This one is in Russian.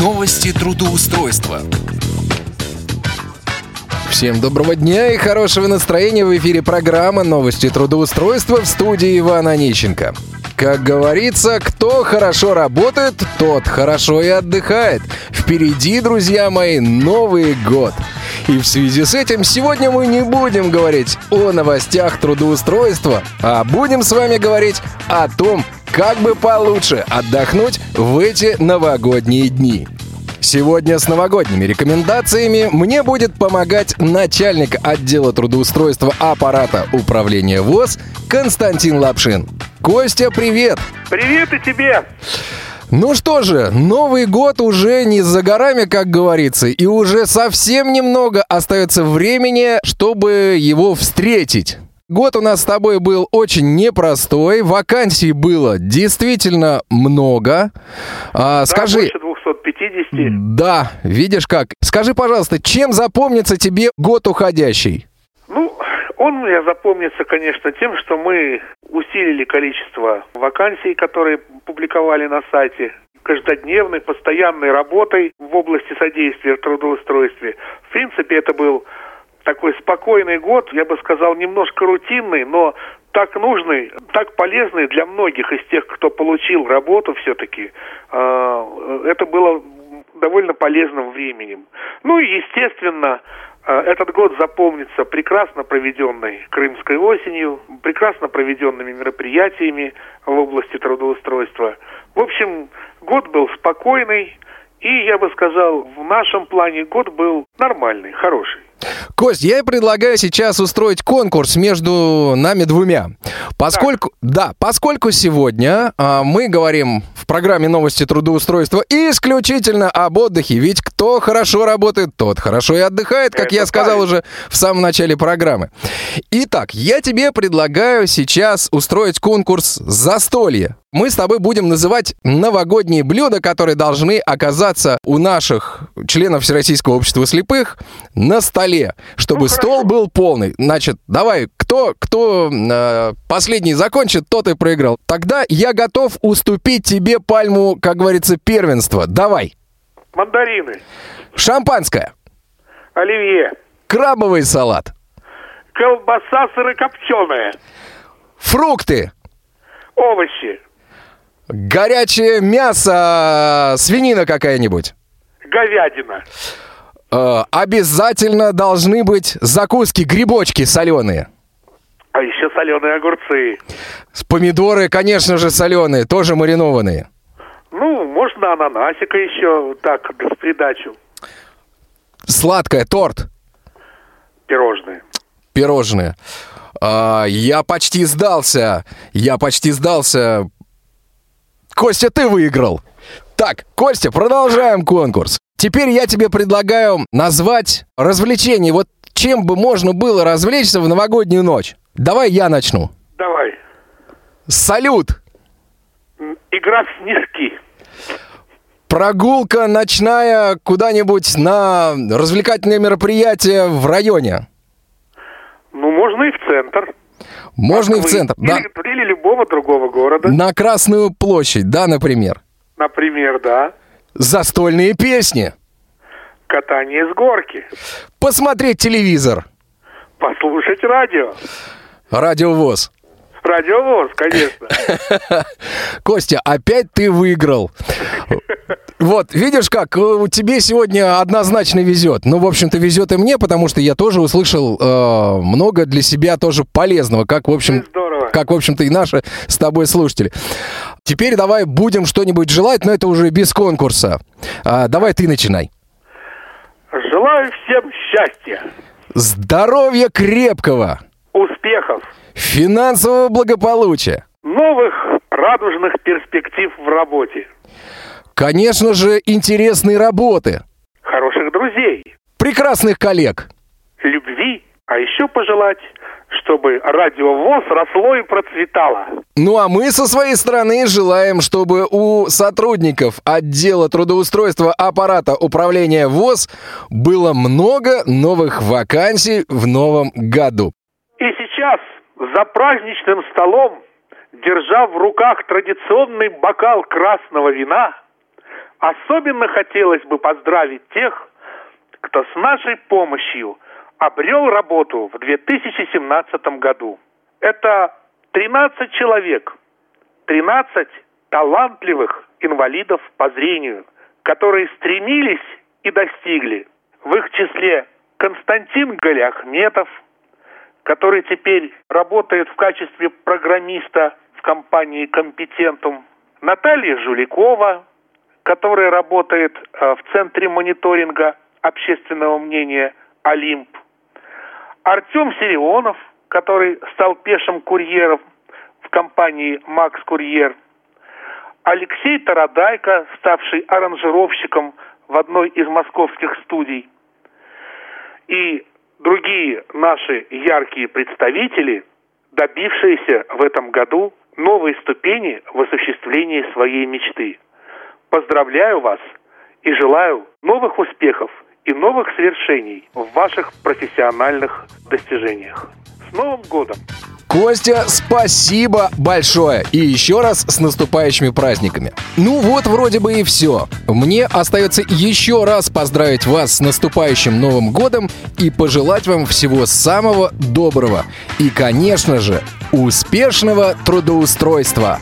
Новости трудоустройства. Всем доброго дня и хорошего настроения в эфире программа «Новости трудоустройства» в студии Ивана Онищенко. Как говорится, кто хорошо работает, тот хорошо и отдыхает. Впереди, друзья мои, Новый год. И в связи с этим сегодня мы не будем говорить о новостях трудоустройства, а будем с вами говорить о том, как бы получше отдохнуть в эти новогодние дни. Сегодня с новогодними рекомендациями мне будет помогать начальник отдела трудоустройства аппарата управления ВОЗ Константин Лапшин. Костя, привет! Привет и тебе! Ну что же, Новый год уже не за горами, как говорится, и уже совсем немного остается времени, чтобы его встретить. Год у нас с тобой был очень непростой, вакансий было действительно много. А, Да, скажи, больше 250. да, видишь как? Скажи, пожалуйста, чем запомнится тебе год уходящий? Ну, он мне запомнится, конечно, тем, что мы усилили количество вакансий, которые публиковали на сайте, каждодневной, постоянной работой в области содействия в трудоустройстве. В принципе, это был такой спокойный год, я бы сказал, немножко рутинный, но так нужный, так полезный для многих из тех, кто получил работу все-таки. Это было довольно полезным временем. Ну и, естественно, э, этот год запомнится прекрасно проведенной Крымской осенью, прекрасно проведенными мероприятиями в области трудоустройства. В общем, год был спокойный, и, я бы сказал, в нашем плане год был нормальный, хороший. Кость, я предлагаю сейчас устроить конкурс между нами двумя. Поскольку, да, поскольку сегодня а, мы говорим в программе новости трудоустройства исключительно об отдыхе, ведь кто хорошо работает, тот хорошо и отдыхает, как Это я сказал правильно. уже в самом начале программы. Итак, я тебе предлагаю сейчас устроить конкурс «Застолье». Мы с тобой будем называть новогодние блюда, которые должны оказаться у наших членов Всероссийского общества слепых на столе, чтобы Ну, стол хорошо. был полный. Значит, давай, кто, кто э, последний закончит, тот и проиграл. Тогда я готов уступить тебе пальму, как говорится, первенства. Давай. Мандарины, Шампанское, оливье, крабовый салат, колбаса сырокопченая, фрукты, овощи, горячее мясо, свинина какая-нибудь. говядина, Э, обязательно должны быть закуски, грибочки соленые. а еще соленые огурцы. Помидоры, конечно же, соленые, тоже маринованные. Ну, можно ананасика еще так, в придачу. Сладкое, торт, Пирожные. пирожные. А, я почти сдался. Я почти сдался. Костя, ты выиграл. Так, Костя, продолжаем конкурс. Теперь я тебе предлагаю назвать развлечение. Вот чем бы можно было развлечься в новогоднюю ночь. Давай я начну. Давай. Салют. Игра в снежки. Прогулка ночная куда-нибудь на развлекательное мероприятие в районе. Ну, можно и в центр. Можно и в Москвы. центр. Да. Или, или любого другого города. На Красную площадь, да, например. Например, да. Застольные песни. Катание с горки. Посмотреть телевизор. Послушать радио. Радиовоз. Радиовоз, конечно. Костя, опять ты выиграл. Вот, видишь как, у тебе сегодня однозначно везет. Ну, в общем-то, везет и мне, потому что я тоже услышал э, много для себя тоже полезного, как, в общем, Здорово. Как, в общем-то, и наши с тобой слушатели. Теперь давай будем что-нибудь желать, но это уже без конкурса. А, давай ты начинай. Желаю всем счастья, Здоровья крепкого, успехов, финансового благополучия. новых радужных перспектив в работе, Конечно же, интересной работы, хороших друзей, прекрасных коллег. любви, а еще пожелать, чтобы радиовоз росло и процветало. Ну а мы со своей стороны желаем, чтобы у сотрудников отдела трудоустройства аппарата управления ВОЗ было много новых вакансий в новом году. И сейчас за праздничным столом, держа в руках традиционный бокал красного вина, Особенно хотелось бы поздравить тех, кто с нашей помощью обрел работу в 2017 году. Это 13 человек, 13 талантливых инвалидов по зрению, которые стремились и достигли. В их числе Константин Галяхметов, который теперь работает в качестве программиста в компании «Компетентум», Наталья Жуликова, которая работает э, в Центре мониторинга общественного мнения «Олимп», Артем Сирионов, который стал пешим курьером в компании «Макс Курьер», Алексей Тарадайко, ставший аранжировщиком в одной из московских студий, и другие наши яркие представители, добившиеся в этом году новой ступени в осуществлении своей мечты. Поздравляю вас и желаю новых успехов и новых свершений в ваших профессиональных достижениях. С Новым годом! Костя, спасибо большое. И еще раз с наступающими праздниками. Ну вот, вроде бы и все. Мне остается еще раз поздравить вас с наступающим Новым годом и пожелать вам всего самого доброго. И, конечно же, успешного трудоустройства.